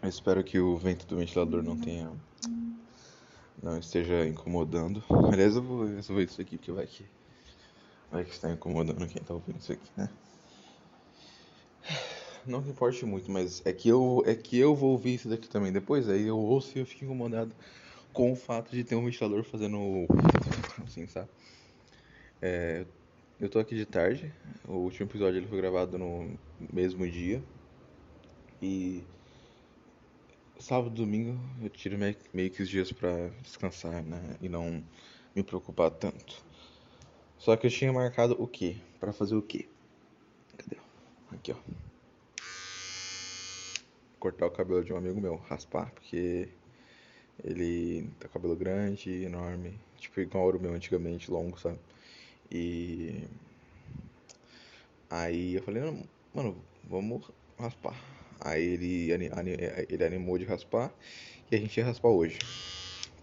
Eu espero que o vento do ventilador não tenha. não esteja incomodando. Aliás, eu vou resolver isso aqui, porque vai que. vai que está incomodando quem tá ouvindo isso aqui, né? Não que importe muito, mas é que eu, é que eu vou ouvir isso daqui também depois. Aí eu ouço e eu fico incomodado com o fato de ter um ventilador fazendo. assim, sabe? É, eu tô aqui de tarde. O último episódio ele foi gravado no mesmo dia. E sábado domingo eu tiro meio, meio que os dias pra descansar, né? E não me preocupar tanto. Só que eu tinha marcado o quê? Pra fazer o quê? Cadê? Aqui, ó. Cortar o cabelo de um amigo meu, raspar, porque ele tá cabelo grande, enorme, tipo igual o meu antigamente, longo, sabe? E aí eu falei, não, mano, vamos raspar. Aí ele, ele animou de raspar e a gente ia raspar hoje.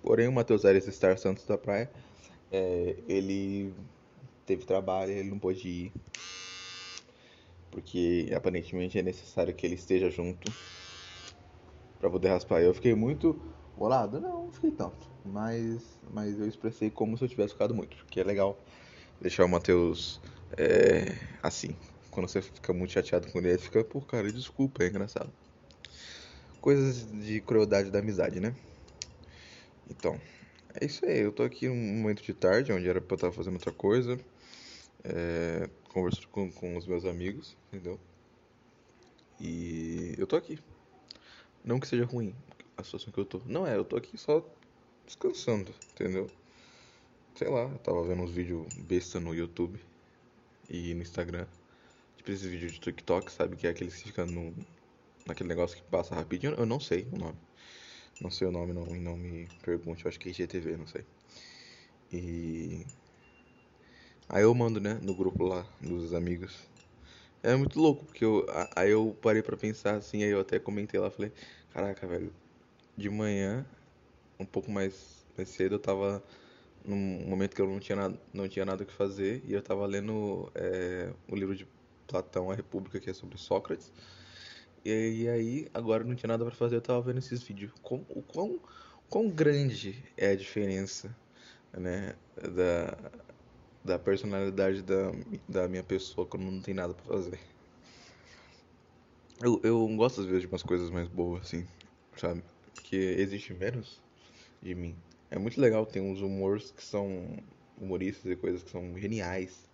Porém, o Matheus Ares Star Santos da Praia, é, ele teve trabalho, ele não pôde ir. Porque aparentemente é necessário que ele esteja junto para poder raspar. Eu fiquei muito bolado? Não, não fiquei tanto. Mas, mas eu expressei como se eu tivesse ficado muito. Porque é legal deixar o Matheus é, assim, quando você fica muito chateado com ele, fica, pô, cara, desculpa, é engraçado. Coisas de crueldade da amizade, né? Então, é isso aí. Eu tô aqui num momento de tarde, onde era pra eu estar fazendo outra coisa. É, conversando com, com os meus amigos, entendeu? E eu tô aqui. Não que seja ruim a situação que eu tô. Não é, eu tô aqui só descansando, entendeu? Sei lá, eu tava vendo uns vídeos besta no YouTube e no Instagram. Tipo esses vídeos de TikTok, sabe? Que é aqueles que ficam no, naquele negócio que passa rapidinho. Eu não sei o nome. Não sei o nome, não, não me pergunte. Eu acho que é IGTV, não sei. E. Aí eu mando, né? No grupo lá, dos amigos. É muito louco, porque eu. Aí eu parei pra pensar assim, aí eu até comentei lá, falei, caraca, velho, de manhã, um pouco mais, mais cedo, eu tava num momento que eu não tinha nada, não tinha nada que fazer, e eu tava lendo é, o livro de Platão, A República, que é sobre Sócrates. E, aí, agora não tinha nada para fazer, eu tava vendo esses vídeos. Com, o quão, quão grande é a diferença, né, da, da personalidade da, da minha pessoa quando não tem nada para fazer. Eu, eu gosto às vezes de umas coisas mais boas, assim, sabe? Porque existe menos de mim. É muito legal, tem uns humores que são humoristas e coisas que são geniais.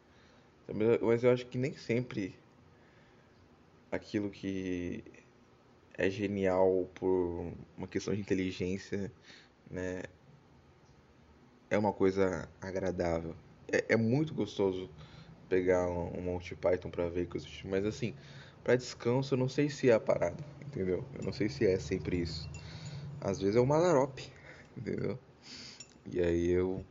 Mas eu acho que nem sempre aquilo que é genial por uma questão de inteligência, né, é uma coisa agradável. É, é muito gostoso pegar um, um Monty Python para ver coisas, tipo, mas assim, para descanso eu não sei se é a parada, entendeu? Eu não sei se é sempre isso. Às vezes é o Mazarop, entendeu? E aí eu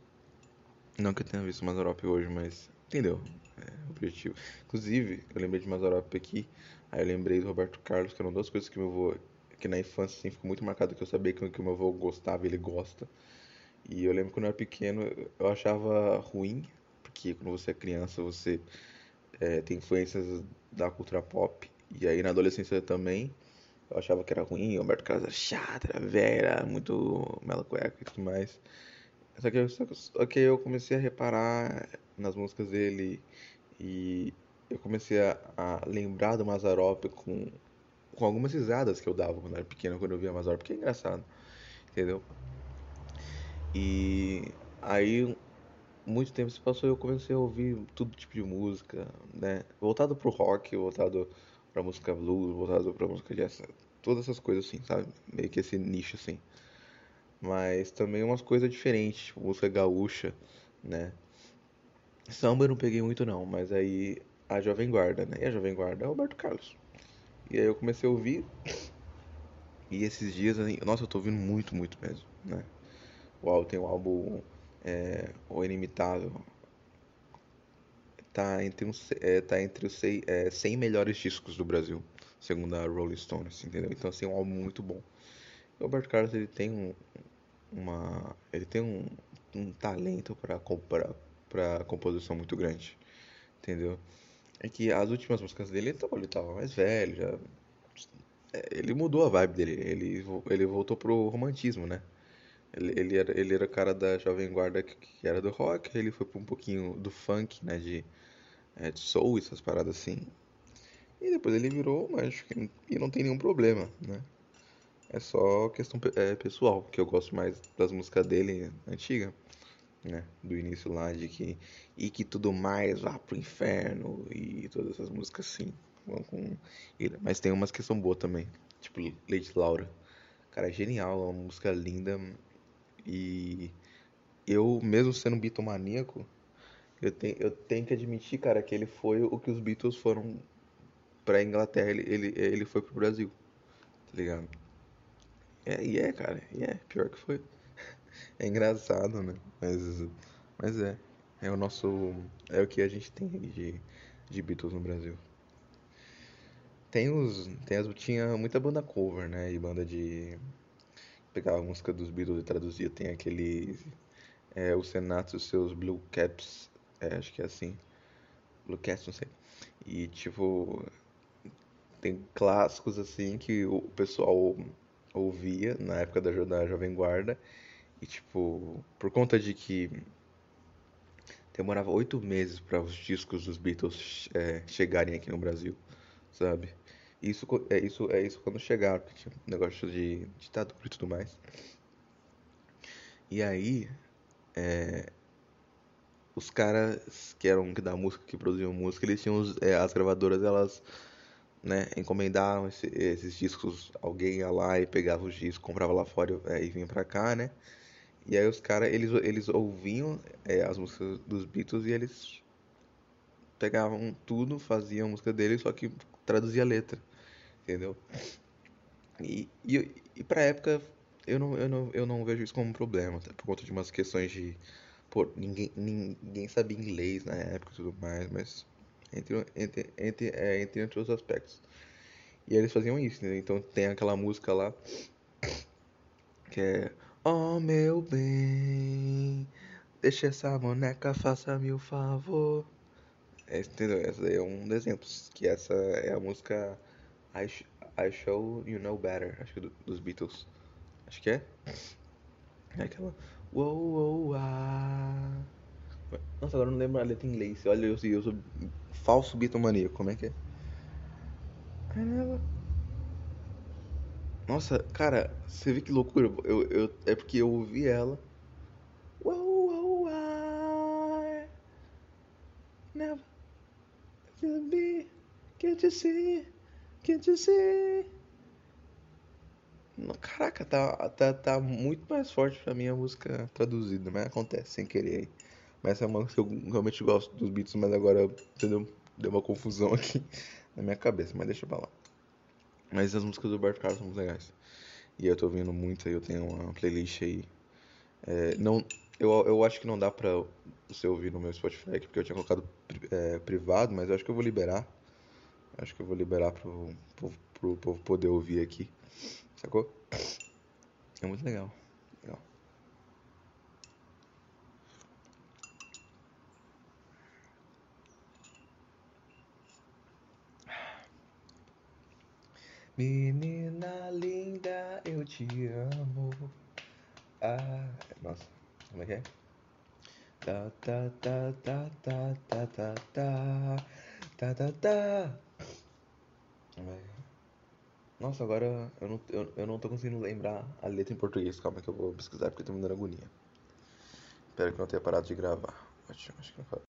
não que eu tenha visto Mazarop hoje, mas entendeu? É, objetivo. Inclusive, eu lembrei de Mazarop aqui, aí eu lembrei do Roberto Carlos, que eram duas coisas que meu avô, que na infância assim, ficou muito marcado, que eu sabia que, que meu avô gostava, ele gosta. E eu lembro quando eu era pequeno, eu achava ruim, porque quando você é criança, você é, tem influências da cultura pop, e aí na adolescência também, eu achava que era ruim, o Roberto Carlos era chato, era velho, era muito mela cueca e tudo mais. Só que, só que eu comecei a reparar nas músicas dele e eu comecei a, a lembrar do Mazarop com, com algumas risadas que eu dava quando era pequeno, quando eu via Mazarop, porque é engraçado, entendeu? E aí, muito tempo se passou eu comecei a ouvir todo tipo de música, né? Voltado pro rock, voltado pra música blues, voltado pra música jazz, todas essas coisas assim, sabe? Meio que esse nicho assim. Mas também umas coisas diferentes, tipo música gaúcha, né? Samba eu não peguei muito não, mas aí a Jovem Guarda, né? E a Jovem Guarda é o Roberto Carlos. E aí eu comecei a ouvir. E esses dias, assim, nossa, eu tô ouvindo muito, muito mesmo, né? Uau, tem o álbum é, O Inimitável. Tá entre, um, é, tá entre os 100, é, 100 melhores discos do Brasil, segundo a Rolling Stones, entendeu? Então, assim, é um álbum muito bom. O Roberto Carlos, ele tem um, uma ele tem um, um talento para comprar para composição muito grande, entendeu? É que as últimas músicas dele, então, ele tava mais velho, já é, ele mudou a vibe dele. Ele, ele voltou pro romantismo, né? Ele, ele era, ele era cara da Jovem Guarda que, que era do rock, ele foi pra um pouquinho do funk, né? De, é, de soul, essas paradas assim. E depois ele virou mágico e não tem nenhum problema, né? É só questão é, pessoal, que eu gosto mais das músicas dele antiga, né? Do início lá de que e que tudo mais vá pro inferno e todas essas músicas assim. com ele. Mas tem umas que são boas também, tipo Lady Laura. Cara, é genial, é uma música linda e eu, mesmo sendo bitomaníaco, eu tenho, eu tenho que admitir, cara, que ele foi o que os Beatles foram pra Inglaterra, ele, ele, ele foi pro Brasil, tá ligado? É, e é, cara, e é, pior que foi. É engraçado, né? Mas, mas é, é o nosso, é o que a gente tem de, de Beatles no Brasil. Tem os, tem as, tinha muita banda cover, né? E banda de, pegava a música dos Beatles e traduzia, tem aquele, é, o Senato e os seus Blue Caps, é, acho que é assim, Blue Caps, não sei. E, tipo, tem clássicos, assim, que o pessoal ouvia na época da, da Jovem Guarda E, tipo, por conta de que demorava oito meses para os discos dos Beatles é, chegarem aqui no Brasil, sabe? Isso, é isso, é isso quando chegaram, porque tinha negócio de ditadura e tudo mais. E aí, os caras que eram da música, que produziam música, eles tinham os- é, as gravadoras, elas, né, encomendavam esse- esses discos, alguém ia lá e pegava os discos, comprava lá fora é, e vinha pra cá, né? E aí os caras, eles, eles ouviam é, as músicas dos Beatles e eles pegavam tudo, faziam a música deles, só que traduzia a letra, entendeu? E, e, e pra época, eu não, eu não, eu não vejo isso como um problema, até por conta de umas questões de, pô, ninguém, ninguém sabia inglês na época e tudo mais, mas entre, entre, entre, é, entre outros aspectos. E eles faziam isso, né? Então tem aquela música lá que é Oh meu bem, deixa essa boneca, faça-me o favor. É, entendeu? Essa daí é um dos exemplos. Que essa é a música I, Sh- I Show You Know Better, acho que do- dos Beatles. Acho que é. É aquela. Uou, uou, ah. Nossa, agora eu não lembro a letra em inglês. Olha, eu, eu sou falso bitomaníaco. Como é que é? Nossa, cara, você vê que loucura. Eu, eu, é porque eu ouvi ela. Ah. Never be. Can't you see? Can't you see? Caraca, tá, tá, tá muito mais forte pra mim a música traduzida, mas acontece sem querer aí. Mas essa é uma que eu realmente gosto dos Beatles, mas agora, entendeu? Deu uma confusão aqui na minha cabeça, mas deixa pra lá. Mas as músicas do Roberto Carlos são muito legais. E eu tô ouvindo muito aí, eu tenho uma playlist aí. É, não, eu, eu acho que não dá pra você ouvir no meu Spotify, porque eu tinha colocado é, privado, mas eu acho que eu vou liberar. Acho que eu vou liberar pro, pro, pro povo poder ouvir aqui, sacou? É muito legal. Legal. Menina linda, eu te amo. Ah, nossa, como é que é? Tá, tá, tá, tá, tá, tá, tá, tá, tá, tá, tá. Nossa, agora eu não, eu, eu não tô conseguindo lembrar a letra em português. Calma que eu vou pesquisar porque tá me dando agonia. Espero que não tenha parado de gravar. Acho que não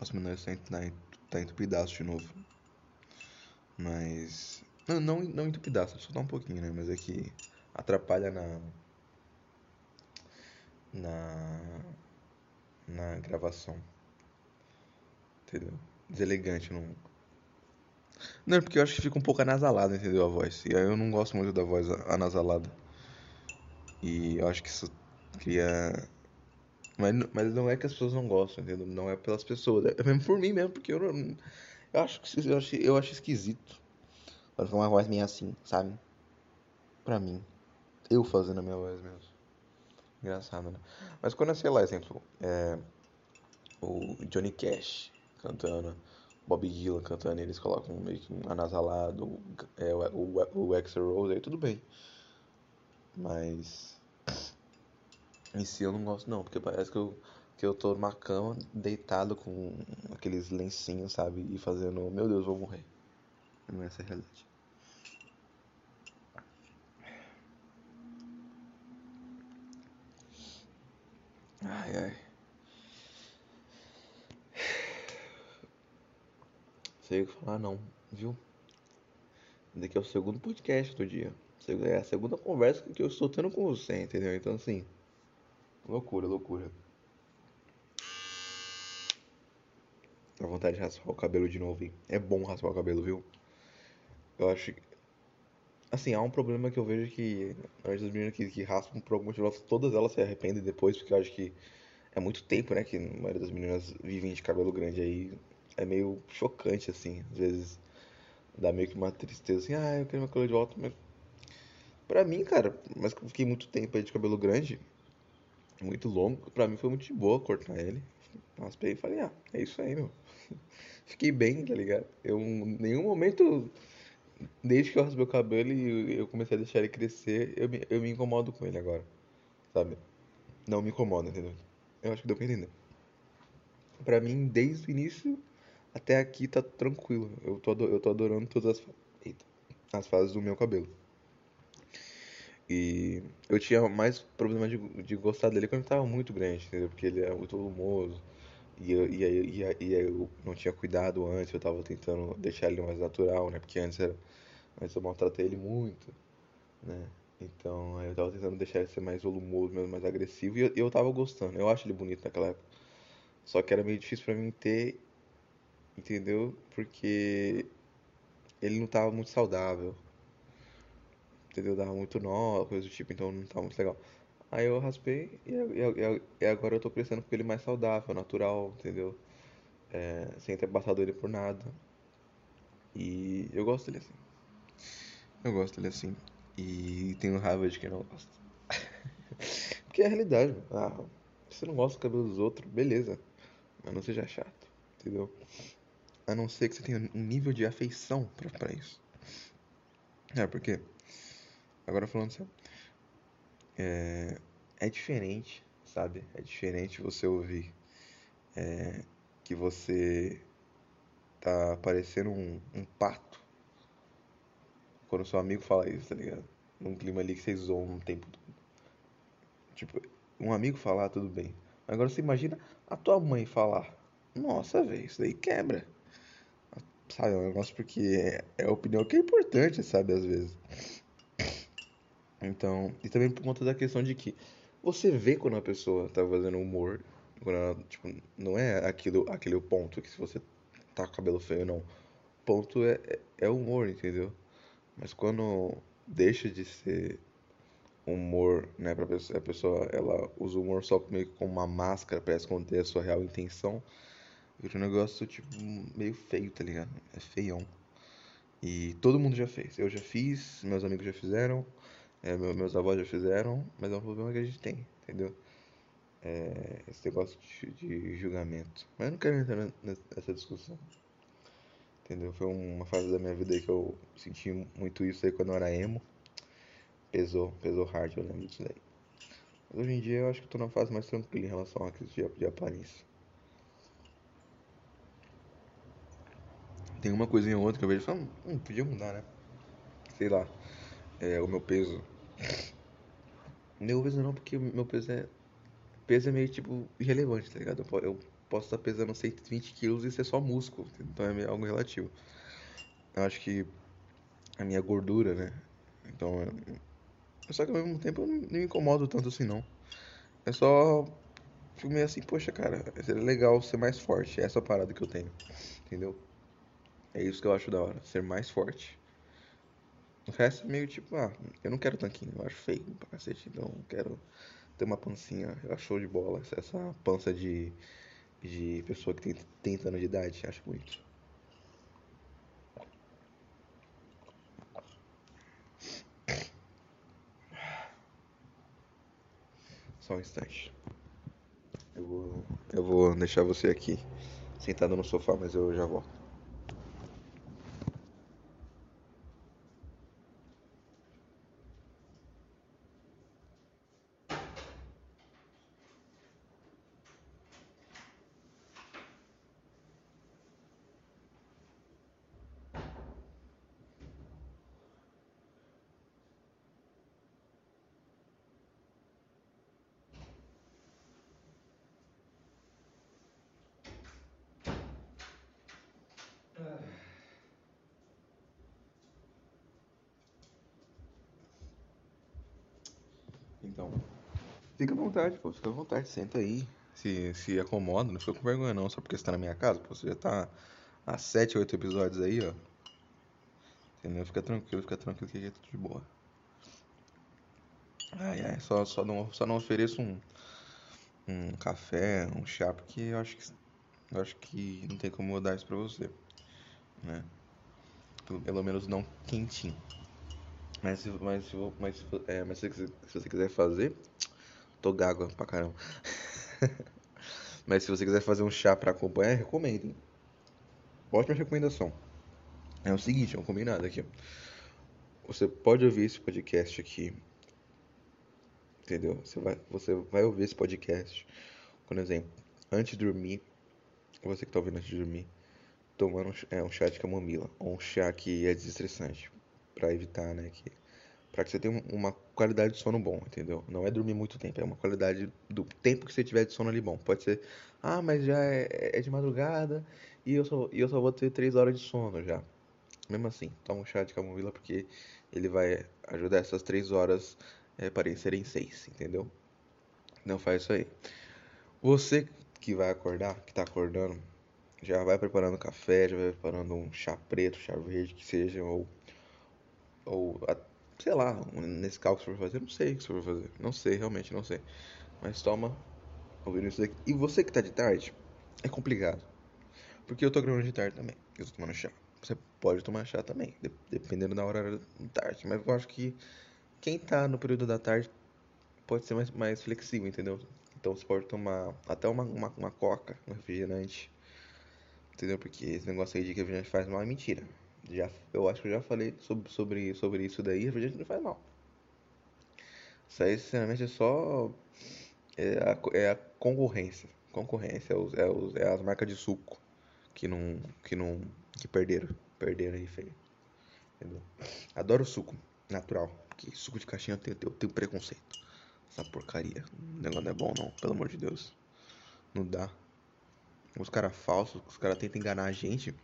Nossa, meu nariz tá, en- tá, en- tá entupidaço de novo. Mas. Não, não, não entupidaço, só dá um pouquinho, né? Mas é que atrapalha na. Na. Na gravação. Entendeu? Deselegante, não. Não, é porque eu acho que fica um pouco anasalado, entendeu? A voz. E aí eu não gosto muito da voz anasalada. E eu acho que isso cria. Mas, mas não é que as pessoas não gostam, entendeu? Não é pelas pessoas. É mesmo por mim mesmo, porque eu não. Eu acho, eu acho, eu acho esquisito. Quando uma voz minha assim, sabe? Pra mim. Eu fazendo a minha voz mesmo. Engraçado, né? Mas quando sei lá, exemplo, é, o Johnny Cash cantando, Bob Dylan cantando, eles colocam meio que um anasalado, é, o, o, o Rose, aí tudo bem. Mas em si eu não gosto não, porque parece que eu, que eu tô numa cama, deitado com aqueles lencinhos, sabe? E fazendo, meu Deus, vou morrer. Não é essa a realidade. Ai, ai. Sei o que falar não, viu? Daqui é o segundo podcast do dia. É a segunda conversa que eu estou tendo com você, entendeu? Então assim. Loucura, loucura. Dá vontade de raspar o cabelo de novo, hein? É bom raspar o cabelo, viu? Eu acho que. Assim, há um problema que eu vejo que as meninas que, que raspam por algum motivo, todas elas se arrependem depois, porque eu acho que é muito tempo, né? Que a maioria das meninas vivem de cabelo grande aí. É meio chocante, assim. Às vezes dá meio que uma tristeza, assim, ah, eu quero meu cabelo de volta, mas. Pra mim, cara, mas eu fiquei muito tempo aí de cabelo grande, muito longo, pra mim foi muito de boa cortar ele. Raspei e falei, ah, é isso aí, meu. Fiquei bem, tá ligado? Eu, em nenhum momento, desde que eu raspei o cabelo e eu comecei a deixar ele crescer, eu me, eu me incomodo com ele agora, sabe? Não me incomoda, entendeu? Eu acho que deu pra entender. Pra mim, desde o início até aqui tá tranquilo. Eu tô, eu tô adorando todas as, eita, as fases do meu cabelo. E eu tinha mais problema de, de gostar dele quando ele tava muito grande, entendeu? Porque ele era muito volumoso. E, eu, e, e, e, eu não tinha cuidado antes, eu tava tentando deixar ele mais natural, né? Porque antes, era, antes eu maltratei ele muito, né? Então eu tava tentando deixar ele ser mais volumoso, mesmo, mais agressivo. E eu, eu tava gostando, eu acho ele bonito naquela época. Só que era meio difícil pra mim ter, entendeu? Porque ele não tava muito saudável entendeu? Dava muito nó, coisa do tipo, então não tava muito legal. Aí eu raspei e, e, e agora eu tô crescendo com ele mais saudável, natural, entendeu? É, sem ter passado ele por nada. E eu gosto dele assim. Eu gosto dele assim. E tenho raiva de quem não gosta. Porque é a realidade. Ah, se você não gosta do cabelo dos outros, beleza. Mas não seja chato, entendeu? A não ser que você tenha um nível de afeição pra, pra isso. É, porque Agora falando sério. É, é diferente, sabe? É diferente você ouvir é, que você tá parecendo um, um pato quando seu amigo fala isso, tá ligado? Num clima ali que vocês zoam um tempo todo. Tipo, um amigo falar, tudo bem. Agora você imagina a tua mãe falar. Nossa, velho, isso daí quebra. Sabe, é um negócio porque é, é a opinião que é importante, sabe, às vezes. Então, e também por conta da questão de que você vê quando a pessoa tá fazendo humor, quando ela, tipo, não é aquilo, aquele ponto que se você tá com cabelo feio não. Ponto é, é, é humor, entendeu? Mas quando deixa de ser humor, né, pra pessoa, a pessoa, ela usa o humor só meio como uma máscara para esconder a sua real intenção, vira um negócio, tipo, meio feio, tá ligado? É feião. E todo mundo já fez. Eu já fiz, meus amigos já fizeram, é, meus avós já fizeram, mas é um problema que a gente tem, entendeu? É, esse negócio de, de, julgamento. Mas eu não quero entrar nessa discussão. Entendeu? Foi uma fase da minha vida aí que eu senti muito isso aí quando eu era emo. Pesou, pesou hard, eu lembro disso daí. Mas hoje em dia eu acho que eu tô numa fase mais tranquila em relação a questão de, de aparência. Tem uma coisinha ou outra que eu vejo e falo, hum, podia mudar, né? Sei lá é, o meu peso. Meu peso não, porque meu peso é. Peso é meio tipo irrelevante, tá ligado? Eu posso estar pesando 120 quilos e ser só músculo, então é algo relativo. Eu acho que a minha gordura, né? Então, é... só que ao mesmo tempo eu não me incomodo tanto assim não. É só fico meio assim, poxa, cara, seria legal ser mais forte. É essa parada que eu tenho, entendeu? É isso que eu acho da hora, ser mais forte. O resto é meio tipo, ah, eu não quero tanquinho, eu acho feio pra cacete, então eu quero ter uma pancinha, eu acho show de bola. Essa pança de, de pessoa que tem 30 anos de idade, acho muito. Só um instante. Eu vou, eu vou deixar você aqui, sentado no sofá, mas eu já volto. Então, fica à vontade, pô, fica à vontade, senta aí, se, se acomoda, não fica com vergonha não, só porque você tá na minha casa, pô, você já tá há 7, 8 episódios aí, ó. Entendeu? Fica tranquilo, fica tranquilo que aqui é tudo de boa. Ai, ai, só, só, não, só não ofereço um, um café, um chá, porque eu acho que, eu acho que não tem como eu dar isso pra você, né? Pelo, menos não quentinho. Mas, se- mas, mas, é, mas se, você- se você quiser fazer, tô gago pra caramba. Mas se você quiser fazer um chá pra acompanhar, recomendo, hein? Ótima recomendação. É o seguinte, é um combinado aqui. Você pode ouvir esse podcast aqui, entendeu? Você vai, você vai ouvir esse podcast, por exemplo, antes de dormir, você que tá ouvindo antes de dormir, tomando um, é, um chá de camomila, ou um chá que é desestressante, pra evitar, né, que, pra que você tenha um- uma qualidade de sono bom, entendeu? Não é dormir muito tempo, é uma qualidade do tempo que você tiver de sono ali bom. Pode ser, ah, mas já é, é de madrugada e eu só, e eu só vou ter três horas de sono já. Mesmo assim, toma um chá de camomila porque ele vai ajudar essas três horas é, parecerem seis, entendeu? Não faz isso aí. Você que vai acordar, que tá acordando, já vai preparando café, já vai preparando um chá preto, chá verde, que seja, ou, ou a- sei lá, nesse cálculo que você for fazer, não sei o que você for fazer, não sei, realmente não sei. Mas toma, ouvindo isso daqui. E você que tá de tarde, é complicado, porque eu tô gravando de tarde também, eu tô tomando chá. Você pode tomar chá também, de- dependendo da hora da tarde, mas eu acho que quem tá no período da tarde pode ser mais, mais flexível, entendeu? Então você pode tomar até uma, uma, uma coca, um refrigerante, entendeu? Porque esse negócio aí de que refrigerante faz mal é mentira. Já, eu acho que eu já falei sobre, sobre, sobre isso daí, refrigerante não faz mal. Isso aí, sinceramente, é só é a, é a concorrência. Concorrência, é, os, é, os, é as marcas de suco que não, que não, que perderam, perderam aí, feio, entendeu? Adoro suco natural, porque suco de caixinha eu tenho, eu tenho preconceito. Essa porcaria. O negócio não é bom não, pelo amor de Deus. Não dá. Os caras falsos, os caras tentam enganar a gente.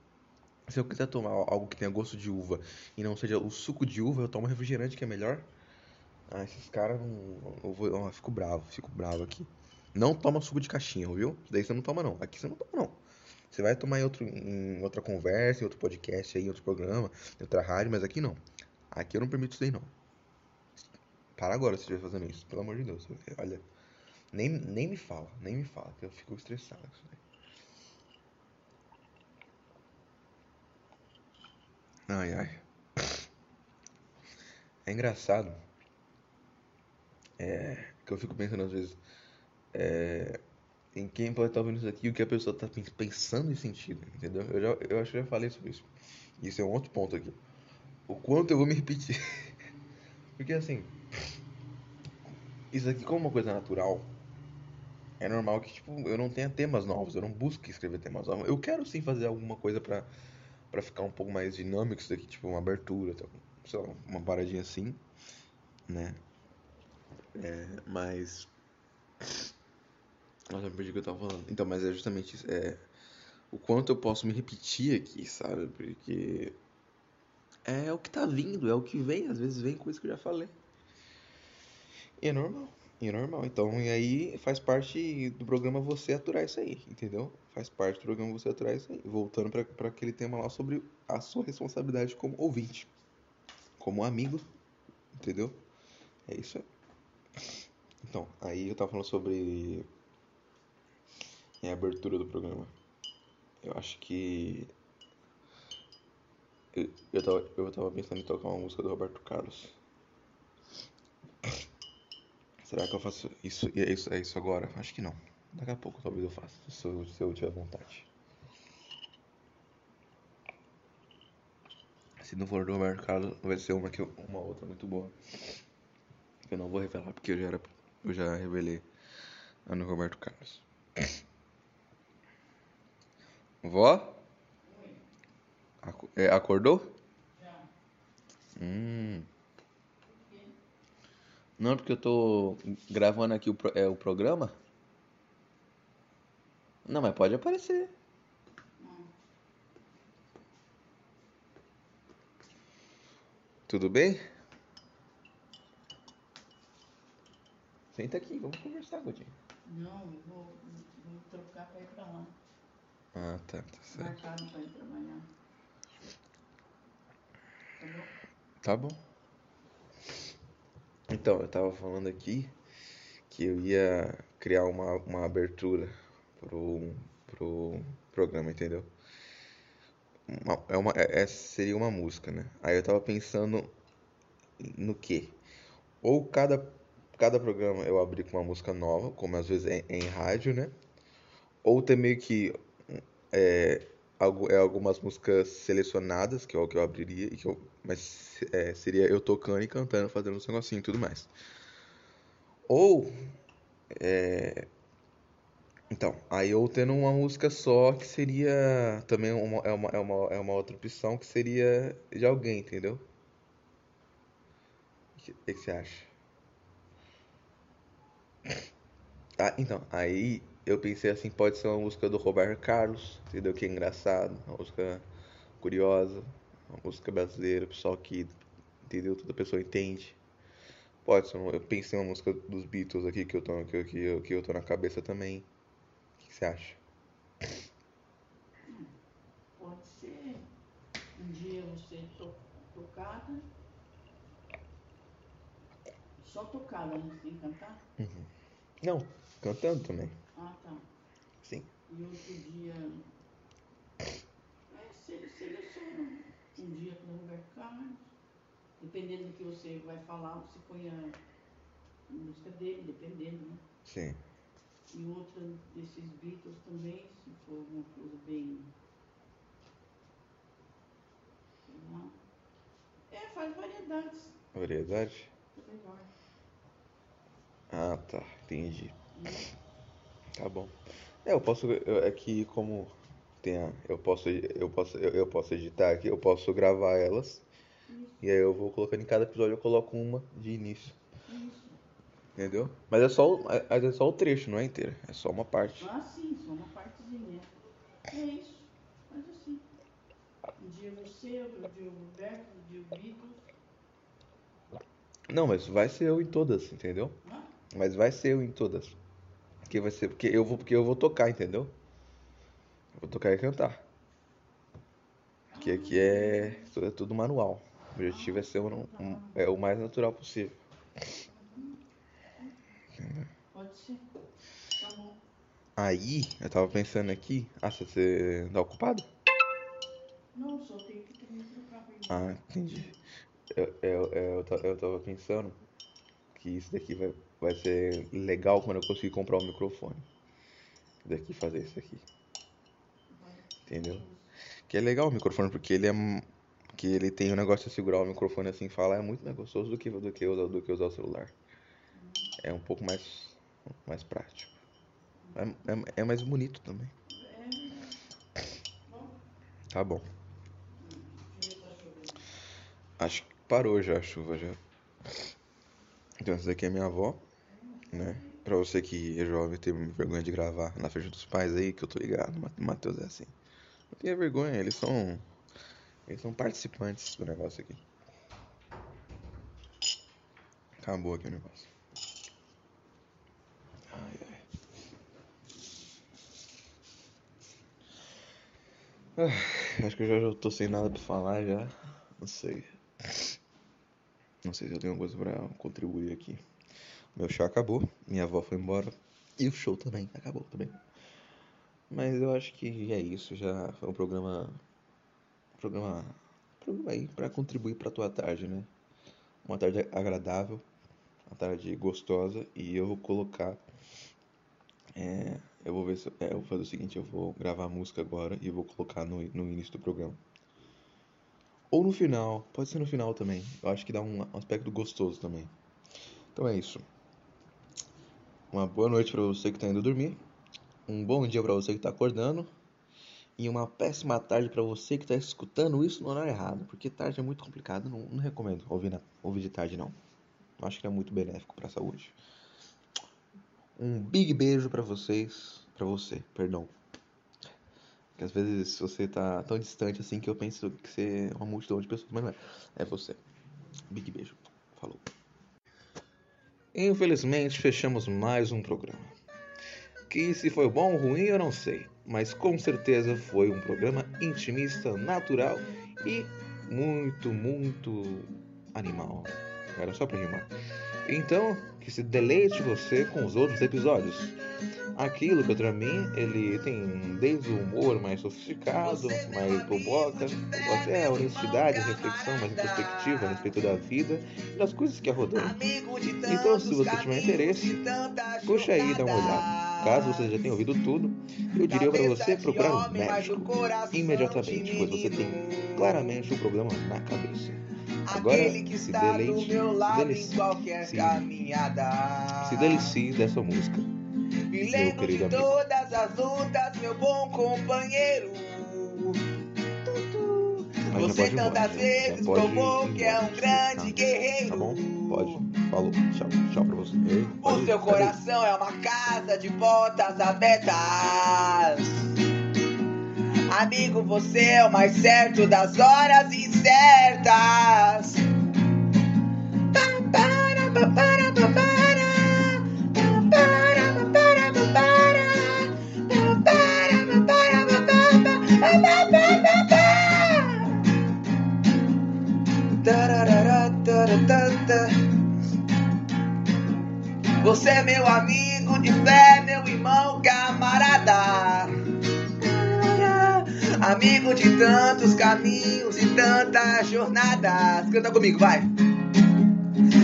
Se eu quiser tomar algo que tenha gosto de uva e não seja o suco de uva, eu tomo refrigerante que é melhor. Ah, esses caras não. Eu fico bravo, fico bravo aqui. Não toma suco de caixinha, viu? Daí você não toma não. Aqui você não toma não. Você vai tomar em, outro, em outra conversa, em outro podcast aí, em outro programa, em outra rádio, mas aqui não. Aqui eu não permito isso daí não. Para agora se estiver fazendo isso, pelo amor de Deus. Olha, nem, nem me fala, nem me fala, que eu fico estressado com isso daí. Ai, ai. É engraçado que eu fico pensando às vezes em quem pode estar ouvindo isso aqui e o que a pessoa está pensando em sentido, entendeu? Eu, já, eu acho que já falei sobre isso. Isso é um outro ponto aqui. O quanto eu vou me repetir. Porque assim, isso aqui como uma coisa natural, é normal que tipo, eu não tenha temas novos, eu não busque escrever temas novos. Eu quero sim fazer alguma coisa pra, pra ficar um pouco mais dinâmico isso daqui, tipo uma abertura, tá? sei lá, uma paradinha assim, né? É, mas. Nossa, eu perdi o que eu tava falando. Então, mas é justamente isso. É, o quanto eu posso me repetir aqui, sabe? Porque é o que tá vindo, é o que vem, às vezes vem coisa que eu já falei. E é normal, e é normal. Então, e aí faz parte do programa você aturar isso aí, entendeu? Faz parte do programa você aturar isso aí. Voltando para aquele tema lá sobre a sua responsabilidade como ouvinte, como amigo, entendeu? É isso aí. Então, aí eu tava falando sobre a abertura do programa. Eu acho que eu, eu, tava, eu tava pensando em tocar uma música do Roberto Carlos. Será que eu faço isso? É isso, é isso agora? Acho que não. Daqui a pouco talvez eu faça, se eu, se eu tiver vontade. Se não for do Roberto Carlos, vai ser uma, que eu, uma outra muito boa. Eu não vou revelar porque eu já, era, eu já revelei no Roberto Carlos. Vó? É, acordou? Já. Hum. Não, porque eu tô gravando aqui o, é, o programa. Não, mas pode aparecer. Tudo bem? Senta aqui, vamos conversar, Godinho. Não, eu vou, vou trocar pra ir pra lá. Ah, tá, tá certo. Marcado pra ir trabalhar. Tá bom. Então, eu tava falando aqui que eu ia criar uma, uma abertura pro, pro programa, entendeu? Uma, é uma, é, essa seria uma música, né? Aí eu tava pensando no que? Ou cada, cada programa eu abrir com uma música nova, como às vezes é em rádio, né? Ou ter meio que é, é algumas músicas selecionadas, que é o que eu abriria, e que eu, mas é, seria eu tocando e cantando, fazendo uns negocinhos e tudo mais. Ou, é, então, aí eu tendo uma música só, que seria também uma, é, uma, é, uma, é uma outra opção, que seria de alguém, entendeu? O que, que você acha? Ah, então, aí eu pensei assim, pode ser uma música do Roberto Carlos, entendeu? Que é engraçado, uma música curiosa, uma música brasileira, pessoal que, entendeu? Toda pessoa entende. Pode ser, eu pensei uma música dos Beatles aqui que eu tô, que, que, eu, que eu tô na cabeça também. O que você acha? Pode ser um dia você to, tocada, só tocada, não tem que cantar? Uhum. Não, cantando também. E outro dia. É, você seleciona um dia com o Roberto Carlos. Dependendo do que você vai falar, você põe a música dele, dependendo, né? Sim. E outra desses Beatles também, se for alguma coisa bem. Sei lá. É, faz variedades. Variedade? É melhor. Ah, tá. Entendi. Hum. Tá bom. É, eu posso. Eu, aqui é como tem a, eu posso eu posso eu, eu, posso editar aqui, eu posso gravar elas. Isso. E aí eu vou colocando em cada episódio eu coloco uma de início. Isso. Entendeu? Mas é só é, é só o trecho, não é inteiro, é só uma parte. Ah, sim, só uma partezinha. É isso. Mas assim. Um dia você, outro dia o Roberto, um dia o Beatles. Não, mas vai ser eu em todas, entendeu? Ah? Mas vai ser eu em todas. Porque vai ser, porque eu vou, porque eu vou tocar, entendeu? Eu vou tocar e cantar. Porque aqui é, é tudo manual. O objetivo é ser um, um, é o mais natural possível. Pode ser. Tá bom. Aí, eu tava pensando aqui. Ah, você tá ocupado? Não, só tenho que também trocar Ah, entendi. Eu, eu, eu, eu tava pensando que isso daqui vai vai ser legal quando eu conseguir comprar o um microfone. Daqui fazer isso aqui. Entendeu? Que é legal o microfone porque ele é que ele tem o um negócio de segurar o microfone assim falar é muito mais gostoso do que do que usar, do que usar o celular. É um pouco mais mais prático. É, é, é mais bonito também. Tá bom. Acho que parou já a chuva já. Então essa daqui é minha avó né? Pra você que é jovem ter vergonha de gravar na frente dos pais aí, que eu tô ligado, Matheus é assim. Não tenha vergonha, eles são. Eles são participantes do negócio aqui. Acabou aqui o negócio. Ai, ai. Ah, acho que eu já, já tô sem nada pra falar já. Não sei. Não sei se eu tenho alguma coisa pra contribuir aqui. Meu chá acabou, minha avó foi embora. E o show também acabou também. Mas eu acho que é isso. Já foi um programa. Programa. Programa aí pra contribuir pra tua tarde, né? Uma tarde agradável. Uma tarde gostosa. E eu vou colocar. É, eu vou ver se. É, eu vou fazer o seguinte: eu vou gravar a música agora e vou colocar no, no início do programa. Ou no final, pode ser no final também. Eu acho que dá um aspecto gostoso também. Então é isso. Uma boa noite para você que está indo dormir. Um bom dia para você que está acordando. E uma péssima tarde para você que está escutando isso no horário errado. Porque tarde é muito complicado. Não, não recomendo ouvir, na, ouvir de tarde, não. Eu acho que é muito benéfico para a saúde. Um big beijo para vocês. Para você, perdão. Porque às vezes você tá tão distante assim que eu penso que você é uma multidão de pessoas, mas não é. É você. Big beijo. Falou. Infelizmente, fechamos mais um programa. Que se foi bom ou ruim, eu não sei. Mas com certeza foi um programa intimista, natural e muito, muito animal. Era só pra rimar. Então, que se deleite você com os outros episódios. Aquilo que para mim ele tem desde o humor mais sofisticado, mais provoca, até a honestidade, a reflexão mais introspectiva a respeito da vida e das coisas que a rodeiam. Então, se você tiver interesse, puxa aí e dá uma olhada. Caso você já tenha ouvido tudo, eu diria para você procurar um médico imediatamente, pois você tem claramente um problema na cabeça. Agora se deleite, delicie, se, se delicie dessa música. Me lembro de amigo. todas as lutas, meu bom companheiro. Mas Você tantas vezes provou que é um grande guerreiro. Tá bom? Pode. Falou. Tchau. Tchau pra você. o seu coração é uma casa de portas abertas. Amigo, você é o mais certo das horas incertas. Você é meu amigo de fé, meu irmão, camarada. Amigo de tantos caminhos e tantas jornadas. Canta comigo, vai.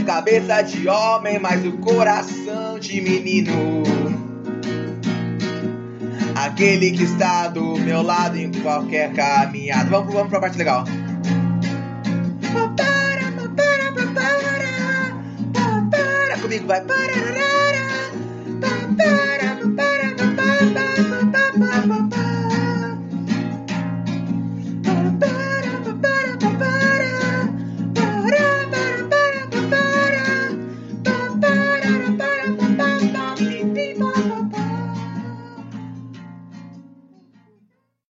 Cabeça de homem, mas o coração de menino. Aquele que está do meu lado em qualquer caminhada. Vamos, vamos pra parte legal. Comigo, vai.